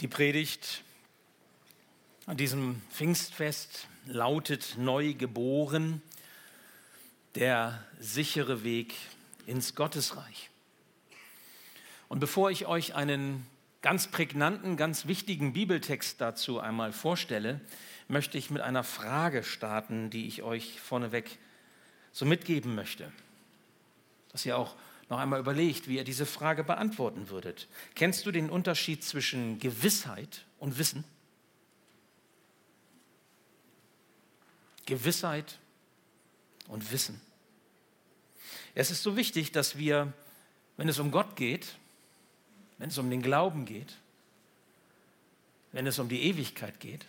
Die Predigt an diesem Pfingstfest lautet neu geboren, der sichere Weg ins Gottesreich. Und bevor ich euch einen ganz prägnanten, ganz wichtigen Bibeltext dazu einmal vorstelle, möchte ich mit einer Frage starten, die ich euch vorneweg so mitgeben möchte, dass ihr auch noch einmal überlegt, wie ihr diese Frage beantworten würdet. Kennst du den Unterschied zwischen Gewissheit und Wissen? Gewissheit und Wissen. Es ist so wichtig, dass wir, wenn es um Gott geht, wenn es um den Glauben geht, wenn es um die Ewigkeit geht,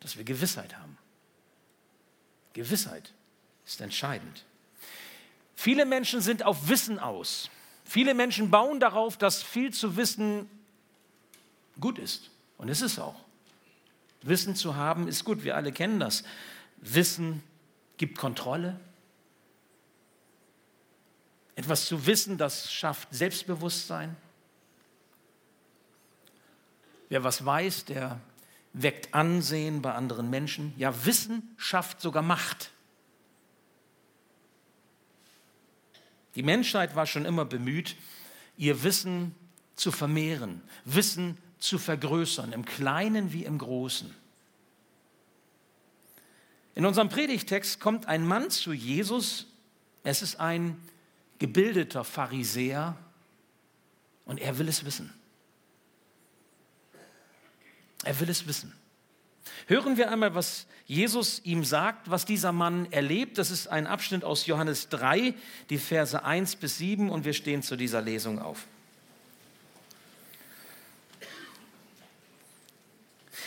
dass wir Gewissheit haben. Gewissheit ist entscheidend. Viele Menschen sind auf Wissen aus. Viele Menschen bauen darauf, dass viel zu wissen gut ist. Und es ist auch. Wissen zu haben ist gut, wir alle kennen das. Wissen gibt Kontrolle. Etwas zu wissen, das schafft Selbstbewusstsein. Wer was weiß, der weckt Ansehen bei anderen Menschen. Ja, Wissen schafft sogar Macht. Die Menschheit war schon immer bemüht, ihr Wissen zu vermehren, Wissen zu vergrößern, im Kleinen wie im Großen. In unserem Predigtext kommt ein Mann zu Jesus, es ist ein gebildeter Pharisäer und er will es wissen. Er will es wissen. Hören wir einmal, was Jesus ihm sagt, was dieser Mann erlebt. Das ist ein Abschnitt aus Johannes 3, die Verse 1 bis 7 und wir stehen zu dieser Lesung auf.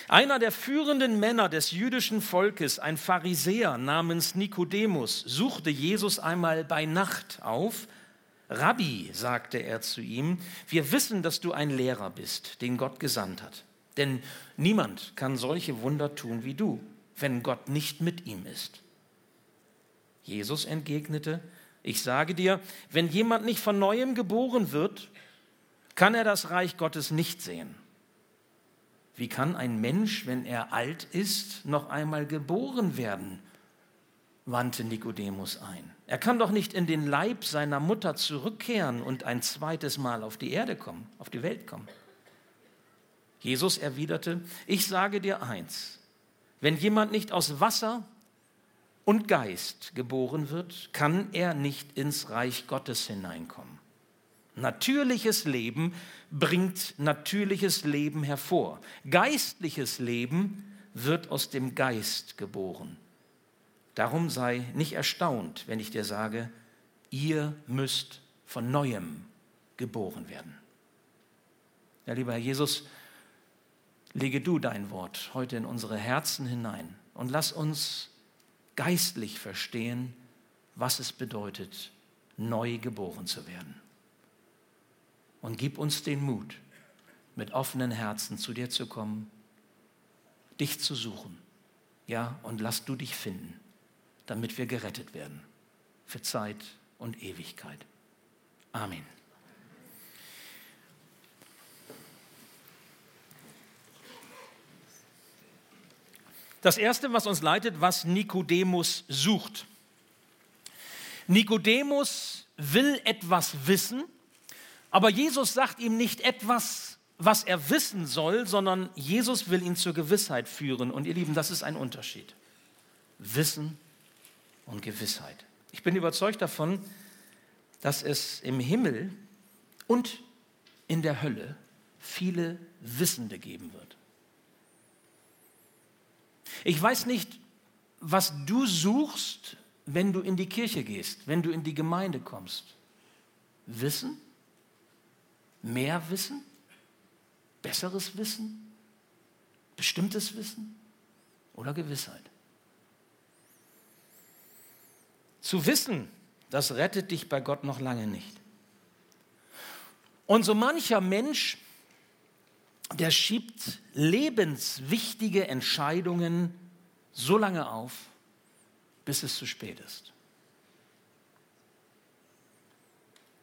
Einer der führenden Männer des jüdischen Volkes, ein Pharisäer namens Nikodemus, suchte Jesus einmal bei Nacht auf. Rabbi, sagte er zu ihm, wir wissen, dass du ein Lehrer bist, den Gott gesandt hat. Denn niemand kann solche Wunder tun wie du, wenn Gott nicht mit ihm ist. Jesus entgegnete, ich sage dir, wenn jemand nicht von neuem geboren wird, kann er das Reich Gottes nicht sehen. Wie kann ein Mensch, wenn er alt ist, noch einmal geboren werden? wandte Nikodemus ein. Er kann doch nicht in den Leib seiner Mutter zurückkehren und ein zweites Mal auf die Erde kommen, auf die Welt kommen. Jesus erwiderte, ich sage dir eins, wenn jemand nicht aus Wasser und Geist geboren wird, kann er nicht ins Reich Gottes hineinkommen. Natürliches Leben bringt natürliches Leben hervor. Geistliches Leben wird aus dem Geist geboren. Darum sei nicht erstaunt, wenn ich dir sage, ihr müsst von neuem geboren werden. Ja, lieber Herr Jesus, lege du dein Wort heute in unsere Herzen hinein und lass uns geistlich verstehen, was es bedeutet, neu geboren zu werden. Und gib uns den Mut, mit offenen Herzen zu dir zu kommen, dich zu suchen. Ja, und lass du dich finden, damit wir gerettet werden für Zeit und Ewigkeit. Amen. Das Erste, was uns leitet, was Nikodemus sucht. Nikodemus will etwas wissen, aber Jesus sagt ihm nicht etwas, was er wissen soll, sondern Jesus will ihn zur Gewissheit führen. Und ihr Lieben, das ist ein Unterschied. Wissen und Gewissheit. Ich bin überzeugt davon, dass es im Himmel und in der Hölle viele Wissende geben wird. Ich weiß nicht, was du suchst, wenn du in die Kirche gehst, wenn du in die Gemeinde kommst. Wissen? Mehr Wissen? Besseres Wissen? Bestimmtes Wissen? Oder Gewissheit? Zu wissen, das rettet dich bei Gott noch lange nicht. Und so mancher Mensch der schiebt lebenswichtige Entscheidungen so lange auf, bis es zu spät ist.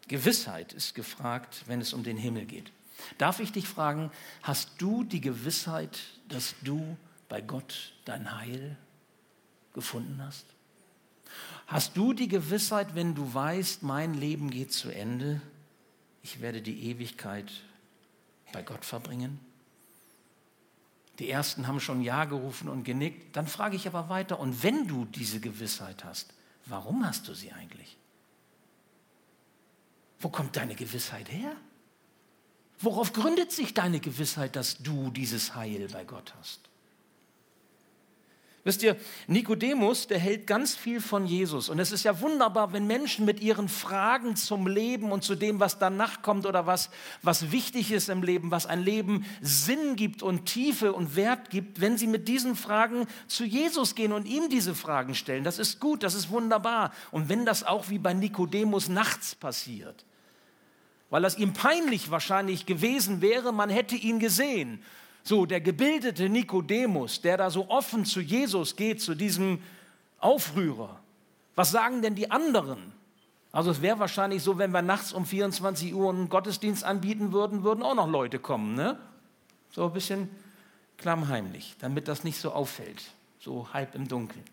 Gewissheit ist gefragt, wenn es um den Himmel geht. Darf ich dich fragen, hast du die Gewissheit, dass du bei Gott dein Heil gefunden hast? Hast du die Gewissheit, wenn du weißt, mein Leben geht zu Ende, ich werde die Ewigkeit bei Gott verbringen? Die ersten haben schon Ja gerufen und genickt. Dann frage ich aber weiter, und wenn du diese Gewissheit hast, warum hast du sie eigentlich? Wo kommt deine Gewissheit her? Worauf gründet sich deine Gewissheit, dass du dieses Heil bei Gott hast? Wisst ihr, Nikodemus, der hält ganz viel von Jesus. Und es ist ja wunderbar, wenn Menschen mit ihren Fragen zum Leben und zu dem, was danach kommt oder was, was wichtig ist im Leben, was ein Leben Sinn gibt und Tiefe und Wert gibt, wenn sie mit diesen Fragen zu Jesus gehen und ihm diese Fragen stellen. Das ist gut, das ist wunderbar. Und wenn das auch wie bei Nikodemus nachts passiert, weil das ihm peinlich wahrscheinlich gewesen wäre, man hätte ihn gesehen so, der gebildete Nikodemus, der da so offen zu Jesus geht, zu diesem Aufrührer. Was sagen denn die anderen? Also es wäre wahrscheinlich so, wenn wir nachts um 24 Uhr einen Gottesdienst anbieten würden, würden auch noch Leute kommen, ne? So ein bisschen klammheimlich, damit das nicht so auffällt, so halb im Dunkeln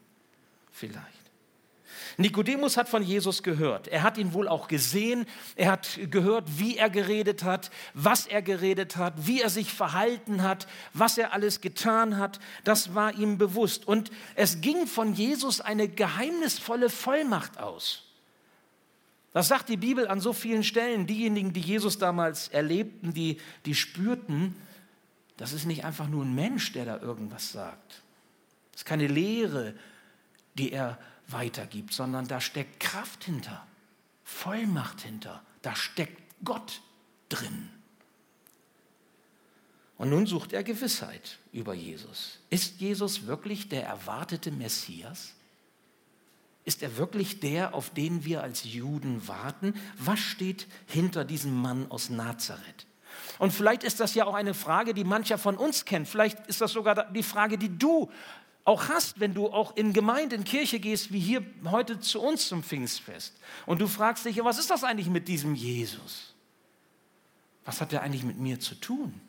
vielleicht. Nikodemus hat von Jesus gehört. Er hat ihn wohl auch gesehen. Er hat gehört, wie er geredet hat, was er geredet hat, wie er sich verhalten hat, was er alles getan hat. Das war ihm bewusst. Und es ging von Jesus eine geheimnisvolle Vollmacht aus. Das sagt die Bibel an so vielen Stellen. Diejenigen, die Jesus damals erlebten, die, die spürten, das ist nicht einfach nur ein Mensch, der da irgendwas sagt. Das ist keine Lehre, die er weitergibt, sondern da steckt Kraft hinter, Vollmacht hinter, da steckt Gott drin. Und nun sucht er Gewissheit über Jesus. Ist Jesus wirklich der erwartete Messias? Ist er wirklich der, auf den wir als Juden warten? Was steht hinter diesem Mann aus Nazareth? Und vielleicht ist das ja auch eine Frage, die mancher von uns kennt. Vielleicht ist das sogar die Frage, die du auch hast, wenn du auch in Gemeinde, in Kirche gehst, wie hier heute zu uns zum Pfingstfest. Und du fragst dich, was ist das eigentlich mit diesem Jesus? Was hat er eigentlich mit mir zu tun?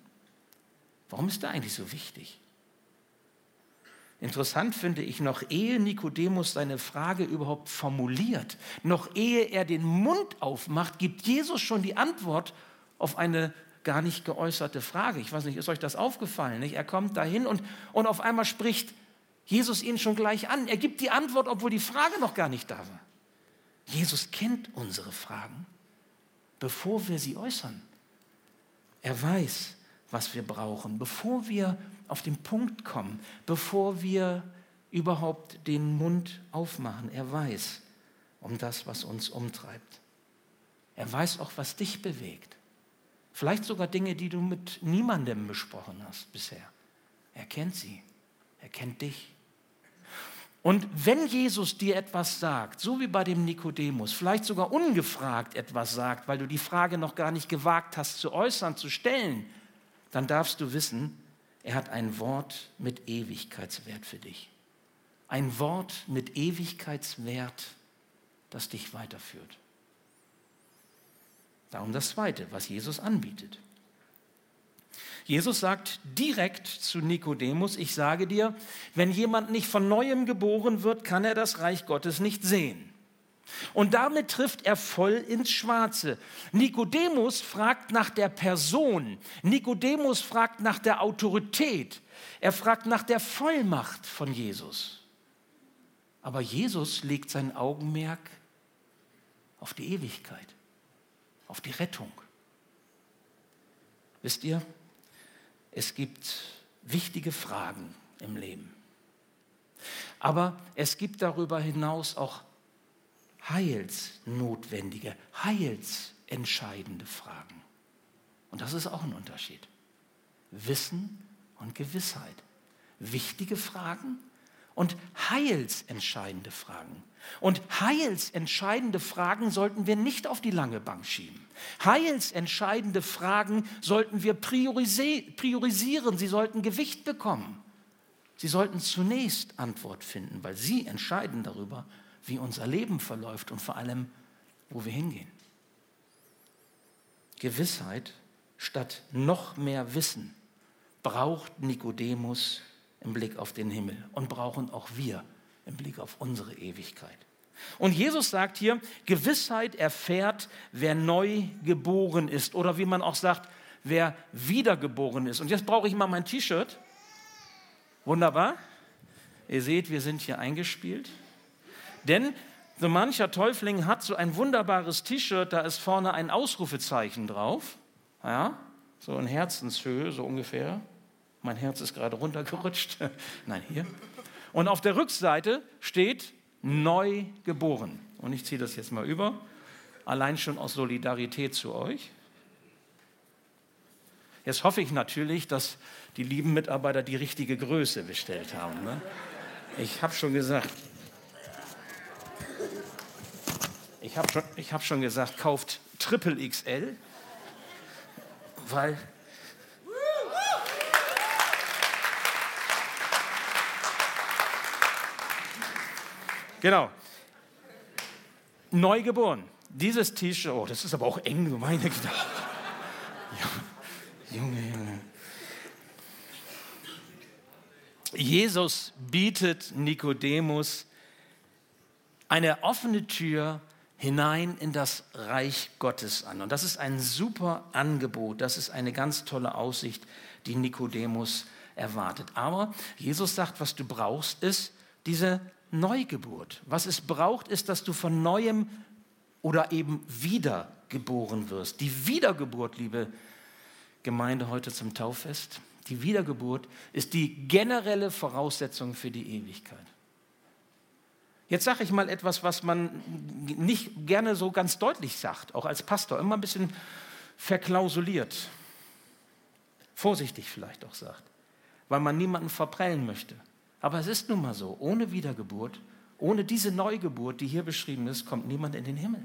Warum ist er eigentlich so wichtig? Interessant finde ich, noch ehe Nikodemus seine Frage überhaupt formuliert, noch ehe er den Mund aufmacht, gibt Jesus schon die Antwort auf eine gar nicht geäußerte Frage. Ich weiß nicht, ist euch das aufgefallen? Nicht? Er kommt dahin und, und auf einmal spricht Jesus ihn schon gleich an. Er gibt die Antwort, obwohl die Frage noch gar nicht da war. Jesus kennt unsere Fragen, bevor wir sie äußern. Er weiß, was wir brauchen, bevor wir auf den Punkt kommen, bevor wir überhaupt den Mund aufmachen. Er weiß um das, was uns umtreibt. Er weiß auch, was dich bewegt. Vielleicht sogar Dinge, die du mit niemandem besprochen hast bisher. Er kennt sie. Er kennt dich. Und wenn Jesus dir etwas sagt, so wie bei dem Nikodemus, vielleicht sogar ungefragt etwas sagt, weil du die Frage noch gar nicht gewagt hast zu äußern, zu stellen, dann darfst du wissen, er hat ein Wort mit Ewigkeitswert für dich. Ein Wort mit Ewigkeitswert, das dich weiterführt. Darum das Zweite, was Jesus anbietet. Jesus sagt direkt zu Nikodemus, ich sage dir, wenn jemand nicht von neuem geboren wird, kann er das Reich Gottes nicht sehen. Und damit trifft er voll ins Schwarze. Nikodemus fragt nach der Person. Nikodemus fragt nach der Autorität. Er fragt nach der Vollmacht von Jesus. Aber Jesus legt sein Augenmerk auf die Ewigkeit, auf die Rettung. Wisst ihr, es gibt wichtige Fragen im Leben. Aber es gibt darüber hinaus auch heilsnotwendige, heilsentscheidende Fragen. Und das ist auch ein Unterschied. Wissen und Gewissheit. Wichtige Fragen und heilsentscheidende Fragen. Und heilsentscheidende Fragen sollten wir nicht auf die lange Bank schieben. Heilsentscheidende Fragen sollten wir priorisieren, sie sollten Gewicht bekommen. Sie sollten zunächst Antwort finden, weil sie entscheiden darüber, wie unser Leben verläuft und vor allem, wo wir hingehen. Gewissheit statt noch mehr Wissen braucht Nikodemus im Blick auf den Himmel und brauchen auch wir im Blick auf unsere Ewigkeit. Und Jesus sagt hier, Gewissheit erfährt, wer neu geboren ist oder wie man auch sagt, wer wiedergeboren ist. Und jetzt brauche ich mal mein T-Shirt. Wunderbar. Ihr seht, wir sind hier eingespielt. Denn so mancher Täufling hat so ein wunderbares T-Shirt, da ist vorne ein Ausrufezeichen drauf. Ja, so in Herzenshöhe, so ungefähr. Mein Herz ist gerade runtergerutscht. Nein, hier. Und auf der Rückseite steht neu geboren. Und ich ziehe das jetzt mal über, allein schon aus Solidarität zu euch. Jetzt hoffe ich natürlich, dass die lieben Mitarbeiter die richtige Größe bestellt haben. Ne? Ich habe schon gesagt, ich habe schon, hab schon gesagt, kauft Triple XL, weil Genau. Neugeboren. Dieses T-Shirt, oh, das ist aber auch eng, meine Güte. Junge, Junge. Jesus bietet Nikodemus eine offene Tür hinein in das Reich Gottes an. Und das ist ein super Angebot, das ist eine ganz tolle Aussicht, die Nikodemus erwartet. Aber Jesus sagt, was du brauchst, ist diese Neugeburt. Was es braucht, ist, dass du von neuem oder eben wiedergeboren wirst. Die Wiedergeburt, liebe Gemeinde heute zum Tauffest, die Wiedergeburt ist die generelle Voraussetzung für die Ewigkeit. Jetzt sage ich mal etwas, was man nicht gerne so ganz deutlich sagt, auch als Pastor, immer ein bisschen verklausuliert, vorsichtig vielleicht auch sagt, weil man niemanden verprellen möchte. Aber es ist nun mal so, ohne Wiedergeburt, ohne diese Neugeburt, die hier beschrieben ist, kommt niemand in den Himmel.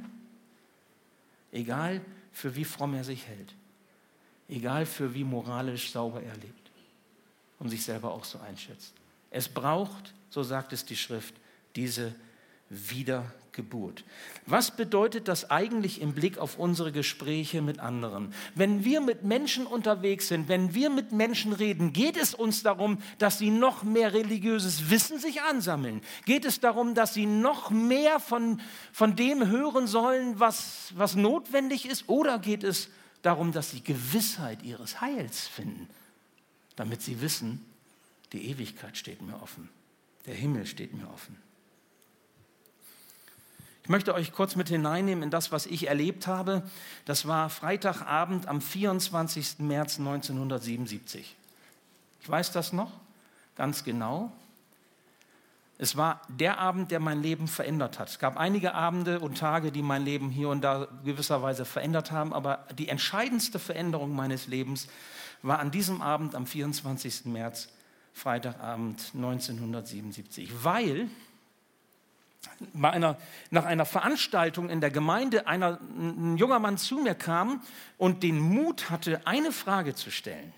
Egal, für wie fromm er sich hält. Egal, für wie moralisch sauber er lebt und sich selber auch so einschätzt. Es braucht, so sagt es die Schrift, diese Wiedergeburt. Was bedeutet das eigentlich im Blick auf unsere Gespräche mit anderen? Wenn wir mit Menschen unterwegs sind, wenn wir mit Menschen reden, geht es uns darum, dass sie noch mehr religiöses Wissen sich ansammeln? Geht es darum, dass sie noch mehr von, von dem hören sollen, was, was notwendig ist? Oder geht es darum, dass sie Gewissheit ihres Heils finden, damit sie wissen, die Ewigkeit steht mir offen, der Himmel steht mir offen? Ich möchte euch kurz mit hineinnehmen in das, was ich erlebt habe. Das war Freitagabend am 24. März 1977. Ich weiß das noch ganz genau. Es war der Abend, der mein Leben verändert hat. Es gab einige Abende und Tage, die mein Leben hier und da gewisserweise verändert haben, aber die entscheidendste Veränderung meines Lebens war an diesem Abend am 24. März, Freitagabend 1977, weil einer, nach einer Veranstaltung in der Gemeinde einer, ein junger Mann zu mir kam und den Mut hatte, eine Frage zu stellen.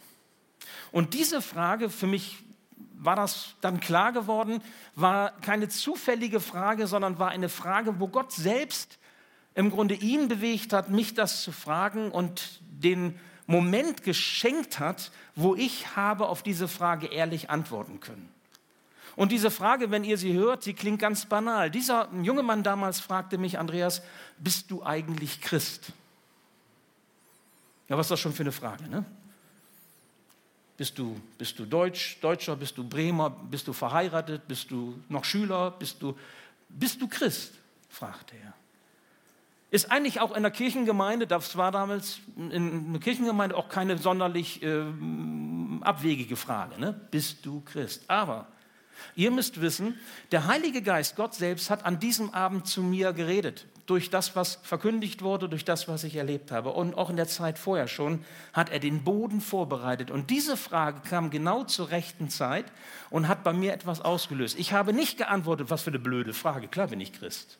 Und diese Frage, für mich war das dann klar geworden, war keine zufällige Frage, sondern war eine Frage, wo Gott selbst im Grunde ihn bewegt hat, mich das zu fragen und den Moment geschenkt hat, wo ich habe auf diese Frage ehrlich antworten können. Und diese Frage, wenn ihr sie hört, sie klingt ganz banal. Dieser junge Mann damals fragte mich, Andreas, bist du eigentlich Christ? Ja, was ist das schon für eine Frage? Ne? Bist, du, bist du Deutsch, Deutscher, bist du Bremer, bist du verheiratet, bist du noch Schüler, bist du, bist du Christ? fragte er. Ist eigentlich auch in der Kirchengemeinde, das war damals in der Kirchengemeinde auch keine sonderlich äh, abwegige Frage. Ne? Bist du Christ? Aber Ihr müsst wissen, der Heilige Geist, Gott selbst, hat an diesem Abend zu mir geredet. Durch das, was verkündigt wurde, durch das, was ich erlebt habe. Und auch in der Zeit vorher schon hat er den Boden vorbereitet. Und diese Frage kam genau zur rechten Zeit und hat bei mir etwas ausgelöst. Ich habe nicht geantwortet, was für eine blöde Frage. Klar bin ich Christ.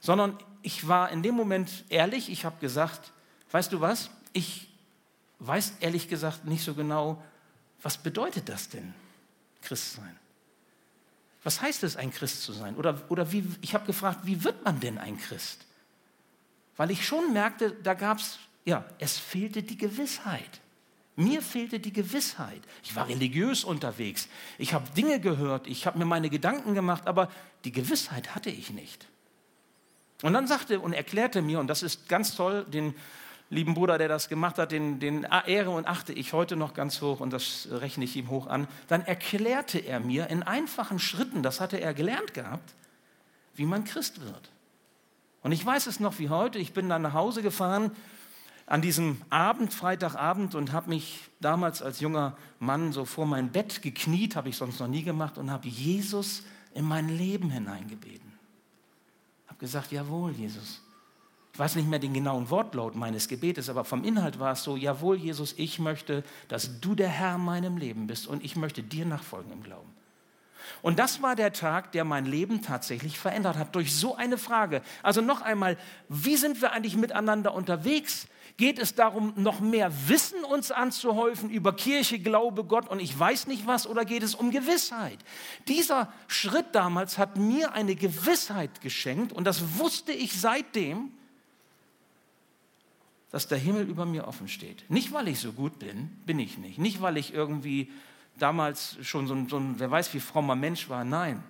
Sondern ich war in dem Moment ehrlich. Ich habe gesagt, weißt du was? Ich weiß ehrlich gesagt nicht so genau, was bedeutet das denn? Christ sein? Was heißt es, ein Christ zu sein? Oder, oder wie, ich habe gefragt, wie wird man denn ein Christ? Weil ich schon merkte, da gab es ja, es fehlte die Gewissheit. Mir fehlte die Gewissheit. Ich war religiös unterwegs. Ich habe Dinge gehört. Ich habe mir meine Gedanken gemacht, aber die Gewissheit hatte ich nicht. Und dann sagte und erklärte mir, und das ist ganz toll, den lieben Bruder, der das gemacht hat, den, den ehre und achte ich heute noch ganz hoch und das rechne ich ihm hoch an. Dann erklärte er mir in einfachen Schritten, das hatte er gelernt gehabt, wie man Christ wird. Und ich weiß es noch wie heute. Ich bin dann nach Hause gefahren an diesem Abend, Freitagabend, und habe mich damals als junger Mann so vor mein Bett gekniet, habe ich sonst noch nie gemacht, und habe Jesus in mein Leben hineingebeten. Habe gesagt, jawohl, Jesus. Ich weiß nicht mehr den genauen Wortlaut meines Gebetes, aber vom Inhalt war es so, jawohl, Jesus, ich möchte, dass du der Herr in meinem Leben bist und ich möchte dir nachfolgen im Glauben. Und das war der Tag, der mein Leben tatsächlich verändert hat, durch so eine Frage. Also noch einmal, wie sind wir eigentlich miteinander unterwegs? Geht es darum, noch mehr Wissen uns anzuhäufen über Kirche, Glaube, Gott und ich weiß nicht was, oder geht es um Gewissheit? Dieser Schritt damals hat mir eine Gewissheit geschenkt und das wusste ich seitdem, dass der Himmel über mir offen steht. Nicht, weil ich so gut bin, bin ich nicht. Nicht, weil ich irgendwie damals schon so ein, so ein wer weiß wie frommer Mensch war. Nein,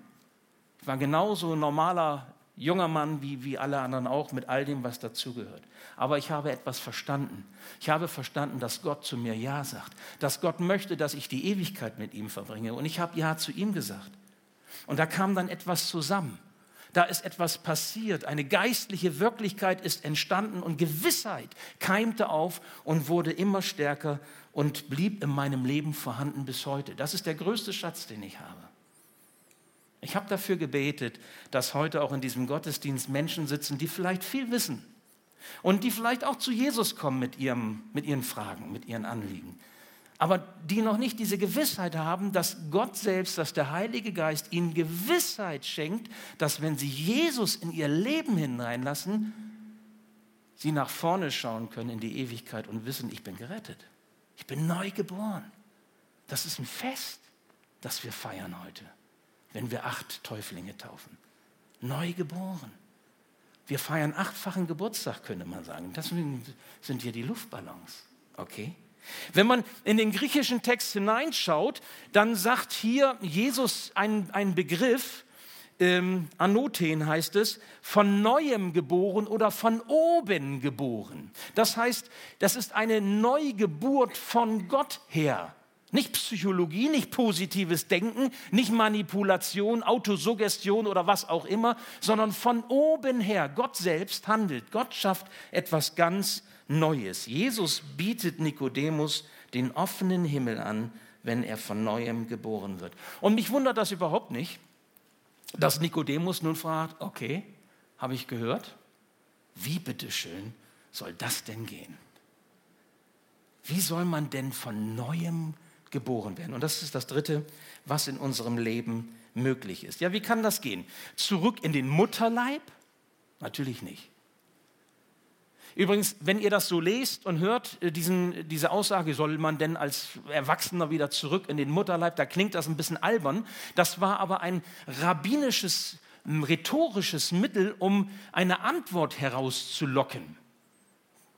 ich war genauso ein normaler junger Mann wie, wie alle anderen auch, mit all dem, was dazugehört. Aber ich habe etwas verstanden. Ich habe verstanden, dass Gott zu mir Ja sagt, dass Gott möchte, dass ich die Ewigkeit mit ihm verbringe. Und ich habe Ja zu ihm gesagt. Und da kam dann etwas zusammen. Da ist etwas passiert. Eine geistliche Wirklichkeit ist entstanden und Gewissheit keimte auf und wurde immer stärker und blieb in meinem Leben vorhanden bis heute. Das ist der größte Schatz, den ich habe. Ich habe dafür gebetet, dass heute auch in diesem Gottesdienst Menschen sitzen, die vielleicht viel wissen und die vielleicht auch zu Jesus kommen mit, ihrem, mit ihren Fragen, mit ihren Anliegen. Aber die noch nicht diese Gewissheit haben, dass Gott selbst, dass der Heilige Geist ihnen Gewissheit schenkt, dass wenn sie Jesus in ihr Leben hineinlassen, sie nach vorne schauen können in die Ewigkeit und wissen, ich bin gerettet. Ich bin neu geboren. Das ist ein Fest, das wir feiern heute, wenn wir acht Täuflinge taufen. Neu geboren. Wir feiern achtfachen Geburtstag, könnte man sagen. Das sind hier die Luftballons. Okay? Wenn man in den griechischen Text hineinschaut, dann sagt hier Jesus einen Begriff, ähm, Anoten heißt es, von neuem geboren oder von oben geboren. Das heißt, das ist eine Neugeburt von Gott her. Nicht Psychologie, nicht positives Denken, nicht Manipulation, Autosuggestion oder was auch immer, sondern von oben her. Gott selbst handelt. Gott schafft etwas ganz Neues. Jesus bietet Nikodemus den offenen Himmel an, wenn er von neuem geboren wird. Und mich wundert das überhaupt nicht, dass Nikodemus nun fragt, okay, habe ich gehört? Wie bitteschön soll das denn gehen? Wie soll man denn von neuem geboren werden. Und das ist das Dritte, was in unserem Leben möglich ist. Ja, wie kann das gehen? Zurück in den Mutterleib? Natürlich nicht. Übrigens, wenn ihr das so lest und hört, äh, diesen, diese Aussage, soll man denn als Erwachsener wieder zurück in den Mutterleib, da klingt das ein bisschen albern. Das war aber ein rabbinisches, rhetorisches Mittel, um eine Antwort herauszulocken.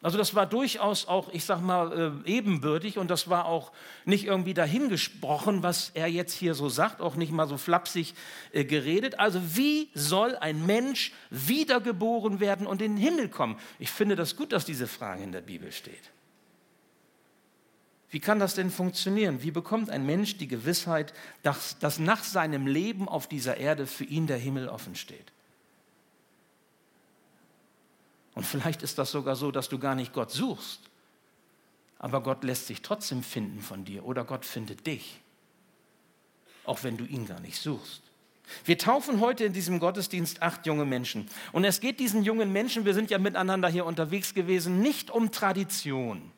Also das war durchaus auch, ich sag mal, äh, ebenbürtig und das war auch nicht irgendwie dahingesprochen, was er jetzt hier so sagt, auch nicht mal so flapsig äh, geredet. Also wie soll ein Mensch wiedergeboren werden und in den Himmel kommen? Ich finde das gut, dass diese Frage in der Bibel steht. Wie kann das denn funktionieren? Wie bekommt ein Mensch die Gewissheit, dass, dass nach seinem Leben auf dieser Erde für ihn der Himmel offen steht? Und vielleicht ist das sogar so, dass du gar nicht Gott suchst, aber Gott lässt sich trotzdem finden von dir oder Gott findet dich, auch wenn du ihn gar nicht suchst. Wir taufen heute in diesem Gottesdienst acht junge Menschen. Und es geht diesen jungen Menschen, wir sind ja miteinander hier unterwegs gewesen, nicht um Tradition.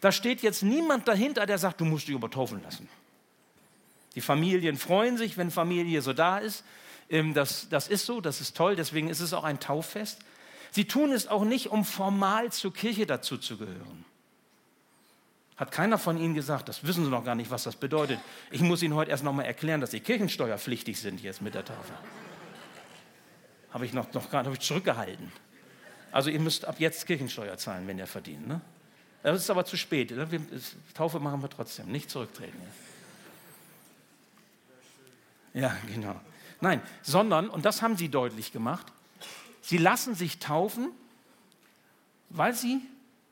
Da steht jetzt niemand dahinter, der sagt, du musst dich übertaufen lassen. Die Familien freuen sich, wenn Familie so da ist. Ähm, das, das ist so, das ist toll, deswegen ist es auch ein Tauffest. Sie tun es auch nicht, um formal zur Kirche dazu zu gehören. Hat keiner von Ihnen gesagt, das wissen Sie noch gar nicht, was das bedeutet. Ich muss Ihnen heute erst noch mal erklären, dass Sie kirchensteuerpflichtig sind jetzt mit der Tafel. Habe ich noch, noch gerade zurückgehalten. Also ihr müsst ab jetzt Kirchensteuer zahlen, wenn ihr verdient. Ne? Das ist aber zu spät. Ne? Taufe machen wir trotzdem, nicht zurücktreten. Ja, genau. Nein, sondern, und das haben sie deutlich gemacht, sie lassen sich taufen, weil sie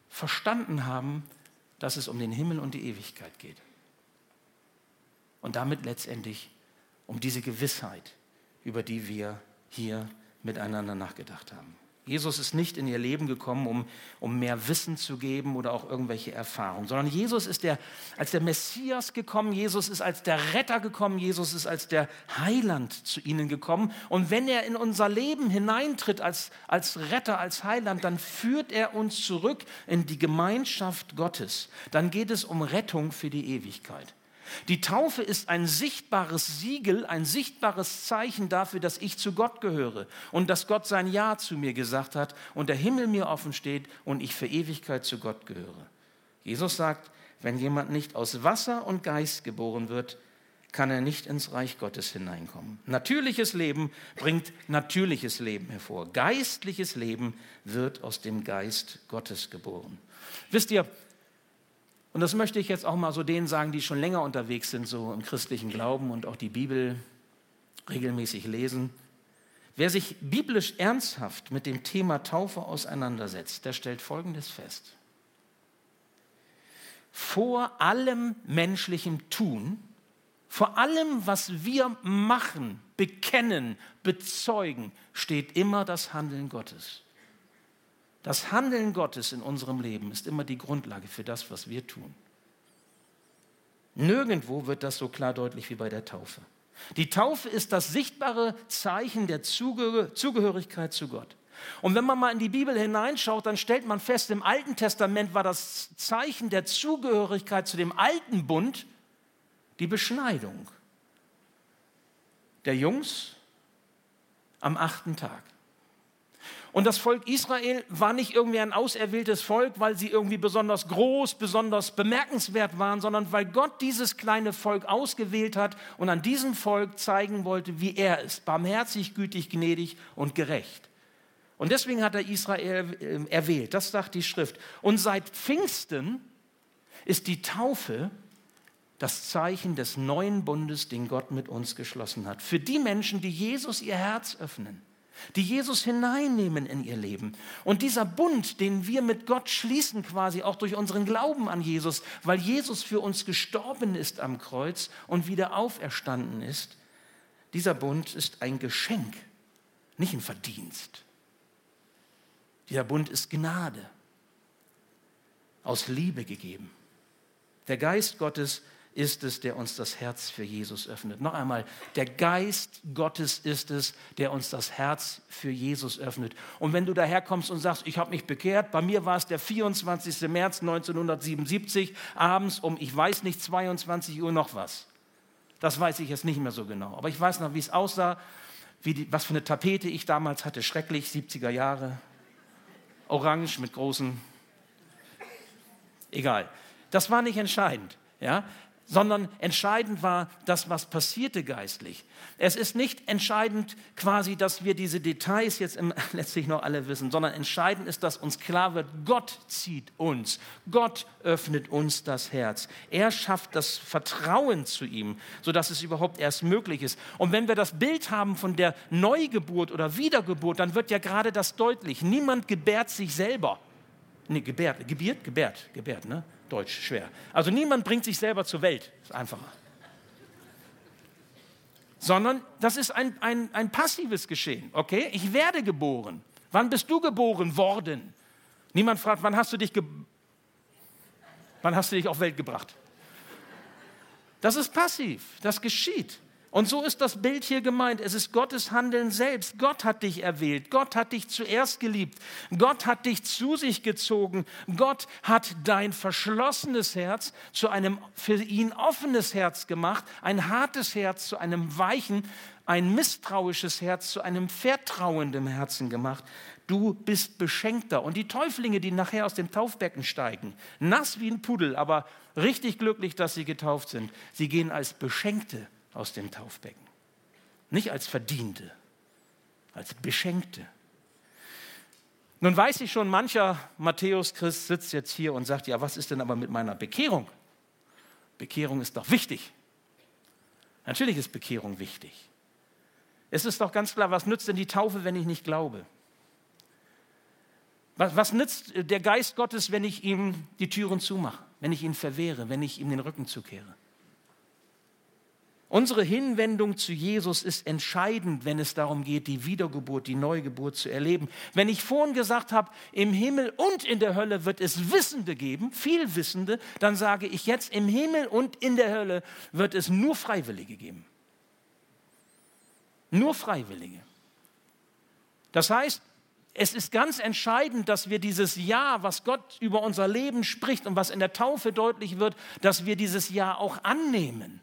verstanden haben, dass es um den Himmel und die Ewigkeit geht. Und damit letztendlich um diese Gewissheit, über die wir hier miteinander nachgedacht haben. Jesus ist nicht in ihr Leben gekommen, um, um mehr Wissen zu geben oder auch irgendwelche Erfahrungen, sondern Jesus ist der, als der Messias gekommen, Jesus ist als der Retter gekommen, Jesus ist als der Heiland zu ihnen gekommen. Und wenn er in unser Leben hineintritt als, als Retter, als Heiland, dann führt er uns zurück in die Gemeinschaft Gottes. Dann geht es um Rettung für die Ewigkeit. Die Taufe ist ein sichtbares Siegel, ein sichtbares Zeichen dafür, dass ich zu Gott gehöre und dass Gott sein Ja zu mir gesagt hat und der Himmel mir offen steht und ich für Ewigkeit zu Gott gehöre. Jesus sagt, wenn jemand nicht aus Wasser und Geist geboren wird, kann er nicht ins Reich Gottes hineinkommen. Natürliches Leben bringt natürliches Leben hervor. Geistliches Leben wird aus dem Geist Gottes geboren. Wisst ihr, und das möchte ich jetzt auch mal so denen sagen, die schon länger unterwegs sind, so im christlichen Glauben und auch die Bibel regelmäßig lesen. Wer sich biblisch ernsthaft mit dem Thema Taufe auseinandersetzt, der stellt Folgendes fest. Vor allem menschlichem Tun, vor allem, was wir machen, bekennen, bezeugen, steht immer das Handeln Gottes. Das Handeln Gottes in unserem Leben ist immer die Grundlage für das, was wir tun. Nirgendwo wird das so klar deutlich wie bei der Taufe. Die Taufe ist das sichtbare Zeichen der Zugehörigkeit zu Gott. Und wenn man mal in die Bibel hineinschaut, dann stellt man fest, im Alten Testament war das Zeichen der Zugehörigkeit zu dem alten Bund die Beschneidung der Jungs am achten Tag. Und das Volk Israel war nicht irgendwie ein auserwähltes Volk, weil sie irgendwie besonders groß, besonders bemerkenswert waren, sondern weil Gott dieses kleine Volk ausgewählt hat und an diesem Volk zeigen wollte, wie er ist, barmherzig, gütig, gnädig und gerecht. Und deswegen hat er Israel äh, erwählt, das sagt die Schrift. Und seit Pfingsten ist die Taufe das Zeichen des neuen Bundes, den Gott mit uns geschlossen hat. Für die Menschen, die Jesus ihr Herz öffnen die Jesus hineinnehmen in ihr Leben. Und dieser Bund, den wir mit Gott schließen, quasi auch durch unseren Glauben an Jesus, weil Jesus für uns gestorben ist am Kreuz und wieder auferstanden ist, dieser Bund ist ein Geschenk, nicht ein Verdienst. Dieser Bund ist Gnade, aus Liebe gegeben. Der Geist Gottes ist es, der uns das Herz für Jesus öffnet. Noch einmal, der Geist Gottes ist es, der uns das Herz für Jesus öffnet. Und wenn du daherkommst und sagst, ich habe mich bekehrt, bei mir war es der 24. März 1977, abends um, ich weiß nicht, 22 Uhr noch was. Das weiß ich jetzt nicht mehr so genau. Aber ich weiß noch, wie es aussah, wie die, was für eine Tapete ich damals hatte. Schrecklich, 70er Jahre. Orange mit großen. Egal. Das war nicht entscheidend. Ja? Sondern entscheidend war das, was passierte geistlich. Es ist nicht entscheidend quasi, dass wir diese Details jetzt im, letztlich noch alle wissen, sondern entscheidend ist, dass uns klar wird, Gott zieht uns, Gott öffnet uns das Herz. Er schafft das Vertrauen zu ihm, sodass es überhaupt erst möglich ist. Und wenn wir das Bild haben von der Neugeburt oder Wiedergeburt, dann wird ja gerade das deutlich. Niemand gebärt sich selber. Nee, gebärt, gebiert, gebärt, gebärt, ne? Deutsch schwer. Also niemand bringt sich selber zur Welt, ist einfacher. Sondern das ist ein, ein, ein passives Geschehen, okay? Ich werde geboren. Wann bist du geboren worden? Niemand fragt, wann hast du dich, wann hast du dich auf Welt gebracht? Das ist passiv, das geschieht. Und so ist das Bild hier gemeint. Es ist Gottes Handeln selbst. Gott hat dich erwählt. Gott hat dich zuerst geliebt. Gott hat dich zu sich gezogen. Gott hat dein verschlossenes Herz zu einem für ihn offenes Herz gemacht. Ein hartes Herz zu einem weichen, ein misstrauisches Herz zu einem vertrauenden Herzen gemacht. Du bist beschenkter. Und die Täuflinge, die nachher aus dem Taufbecken steigen, nass wie ein Pudel, aber richtig glücklich, dass sie getauft sind, sie gehen als Beschenkte aus dem Taufbecken. Nicht als Verdiente, als Beschenkte. Nun weiß ich schon, mancher Matthäus-Christ sitzt jetzt hier und sagt, ja, was ist denn aber mit meiner Bekehrung? Bekehrung ist doch wichtig. Natürlich ist Bekehrung wichtig. Es ist doch ganz klar, was nützt denn die Taufe, wenn ich nicht glaube? Was, was nützt der Geist Gottes, wenn ich ihm die Türen zumache, wenn ich ihn verwehre, wenn ich ihm den Rücken zukehre? Unsere Hinwendung zu Jesus ist entscheidend, wenn es darum geht, die Wiedergeburt, die Neugeburt zu erleben. Wenn ich vorhin gesagt habe, im Himmel und in der Hölle wird es Wissende geben, viel Wissende, dann sage ich jetzt, im Himmel und in der Hölle wird es nur Freiwillige geben. Nur Freiwillige. Das heißt, es ist ganz entscheidend, dass wir dieses Ja, was Gott über unser Leben spricht und was in der Taufe deutlich wird, dass wir dieses Ja auch annehmen.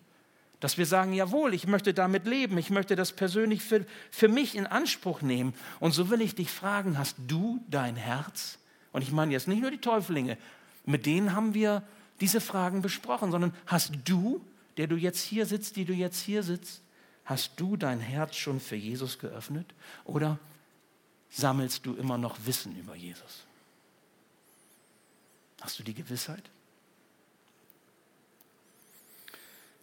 Dass wir sagen, jawohl, ich möchte damit leben, ich möchte das persönlich für, für mich in Anspruch nehmen. Und so will ich dich fragen, hast du dein Herz? Und ich meine jetzt nicht nur die Täuflinge, mit denen haben wir diese Fragen besprochen, sondern hast du, der du jetzt hier sitzt, die du jetzt hier sitzt, hast du dein Herz schon für Jesus geöffnet? Oder sammelst du immer noch Wissen über Jesus? Hast du die Gewissheit?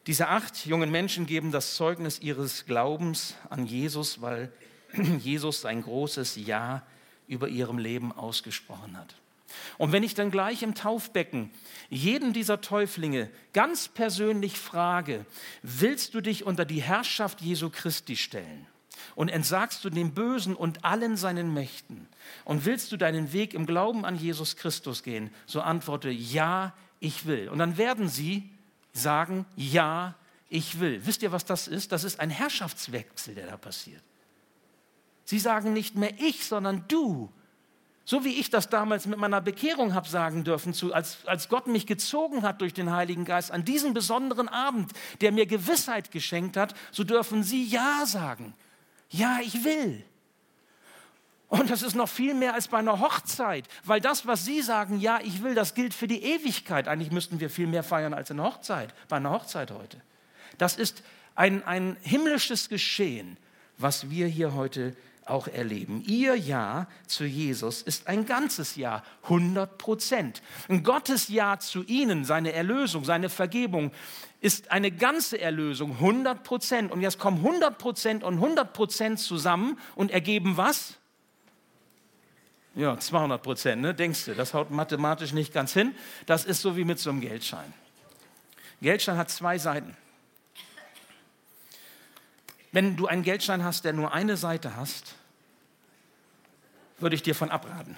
Diese acht jungen Menschen geben das Zeugnis ihres Glaubens an Jesus, weil Jesus ein großes Ja über ihrem Leben ausgesprochen hat. Und wenn ich dann gleich im Taufbecken jeden dieser Täuflinge ganz persönlich frage, willst du dich unter die Herrschaft Jesu Christi stellen? Und entsagst du dem Bösen und allen seinen Mächten? Und willst du deinen Weg im Glauben an Jesus Christus gehen? So antworte, ja, ich will. Und dann werden sie sagen, ja, ich will. Wisst ihr, was das ist? Das ist ein Herrschaftswechsel, der da passiert. Sie sagen nicht mehr ich, sondern du. So wie ich das damals mit meiner Bekehrung habe sagen dürfen, zu, als, als Gott mich gezogen hat durch den Heiligen Geist an diesem besonderen Abend, der mir Gewissheit geschenkt hat, so dürfen Sie Ja sagen. Ja, ich will. Und das ist noch viel mehr als bei einer Hochzeit, weil das, was Sie sagen, ja, ich will, das gilt für die Ewigkeit. Eigentlich müssten wir viel mehr feiern als eine Hochzeit, bei einer Hochzeit heute. Das ist ein, ein himmlisches Geschehen, was wir hier heute auch erleben. Ihr Ja zu Jesus ist ein ganzes Ja, 100 Prozent. Ein Gottes Ja zu Ihnen, seine Erlösung, seine Vergebung, ist eine ganze Erlösung, 100 Prozent. Und jetzt kommen 100 Prozent und 100 Prozent zusammen und ergeben was? Ja, 200 Prozent, ne? denkst du, das haut mathematisch nicht ganz hin. Das ist so wie mit so einem Geldschein. Geldschein hat zwei Seiten. Wenn du einen Geldschein hast, der nur eine Seite hast, würde ich dir von abraten.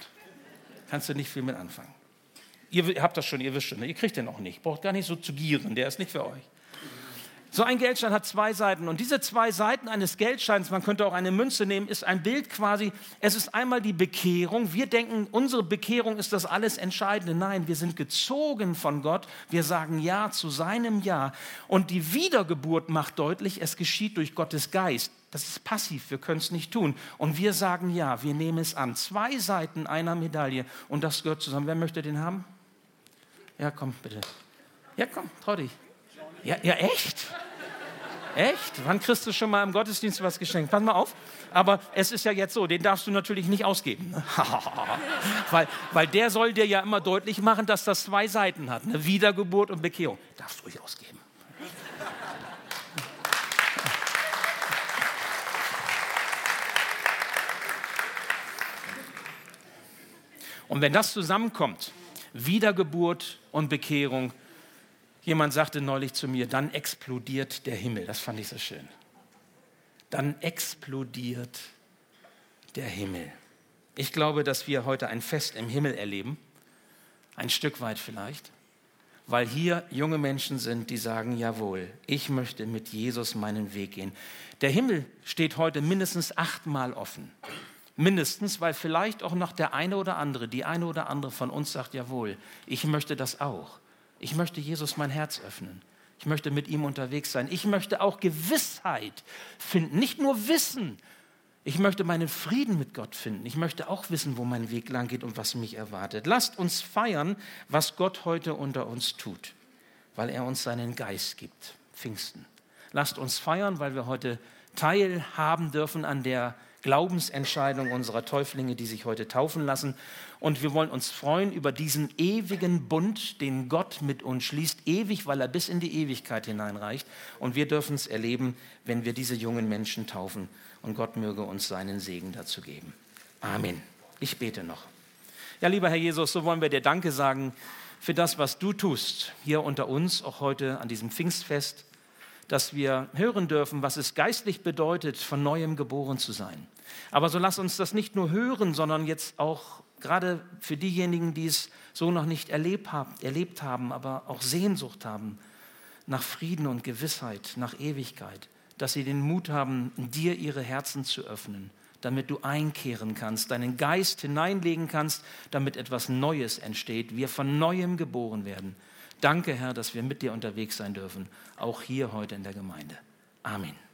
Kannst du nicht viel mit anfangen. Ihr habt das schon, ihr wisst schon, ne? ihr kriegt den auch nicht. Braucht gar nicht so zu gieren, der ist nicht für euch. So ein Geldschein hat zwei Seiten und diese zwei Seiten eines Geldscheins, man könnte auch eine Münze nehmen, ist ein Bild quasi. Es ist einmal die Bekehrung. Wir denken, unsere Bekehrung ist das alles Entscheidende. Nein, wir sind gezogen von Gott. Wir sagen Ja zu seinem Ja. Und die Wiedergeburt macht deutlich, es geschieht durch Gottes Geist. Das ist passiv, wir können es nicht tun. Und wir sagen Ja, wir nehmen es an. Zwei Seiten einer Medaille und das gehört zusammen. Wer möchte den haben? Ja, komm, bitte. Ja, komm, trau dich. Ja, ja, echt? Echt? Wann kriegst du schon mal im Gottesdienst was geschenkt? Pass mal auf. Aber es ist ja jetzt so, den darfst du natürlich nicht ausgeben. Ne? weil, weil der soll dir ja immer deutlich machen, dass das zwei Seiten hat. Eine Wiedergeburt und Bekehrung. Darfst du ruhig ausgeben. Und wenn das zusammenkommt, Wiedergeburt und Bekehrung, Jemand sagte neulich zu mir, dann explodiert der Himmel. Das fand ich so schön. Dann explodiert der Himmel. Ich glaube, dass wir heute ein Fest im Himmel erleben, ein Stück weit vielleicht, weil hier junge Menschen sind, die sagen, jawohl, ich möchte mit Jesus meinen Weg gehen. Der Himmel steht heute mindestens achtmal offen. Mindestens, weil vielleicht auch noch der eine oder andere, die eine oder andere von uns sagt, jawohl, ich möchte das auch. Ich möchte Jesus mein Herz öffnen. Ich möchte mit ihm unterwegs sein. Ich möchte auch Gewissheit finden, nicht nur Wissen. Ich möchte meinen Frieden mit Gott finden. Ich möchte auch wissen, wo mein Weg lang geht und was mich erwartet. Lasst uns feiern, was Gott heute unter uns tut, weil er uns seinen Geist gibt. Pfingsten. Lasst uns feiern, weil wir heute teilhaben dürfen an der Glaubensentscheidung unserer Täuflinge, die sich heute taufen lassen. Und wir wollen uns freuen über diesen ewigen Bund, den Gott mit uns schließt, ewig, weil er bis in die Ewigkeit hineinreicht. Und wir dürfen es erleben, wenn wir diese jungen Menschen taufen. Und Gott möge uns seinen Segen dazu geben. Amen. Ich bete noch. Ja, lieber Herr Jesus, so wollen wir dir Danke sagen für das, was du tust, hier unter uns, auch heute an diesem Pfingstfest dass wir hören dürfen, was es geistlich bedeutet, von neuem geboren zu sein. Aber so lass uns das nicht nur hören, sondern jetzt auch gerade für diejenigen, die es so noch nicht erlebt haben, aber auch Sehnsucht haben nach Frieden und Gewissheit, nach Ewigkeit, dass sie den Mut haben, dir ihre Herzen zu öffnen, damit du einkehren kannst, deinen Geist hineinlegen kannst, damit etwas Neues entsteht, wir von neuem geboren werden. Danke, Herr, dass wir mit dir unterwegs sein dürfen, auch hier heute in der Gemeinde. Amen.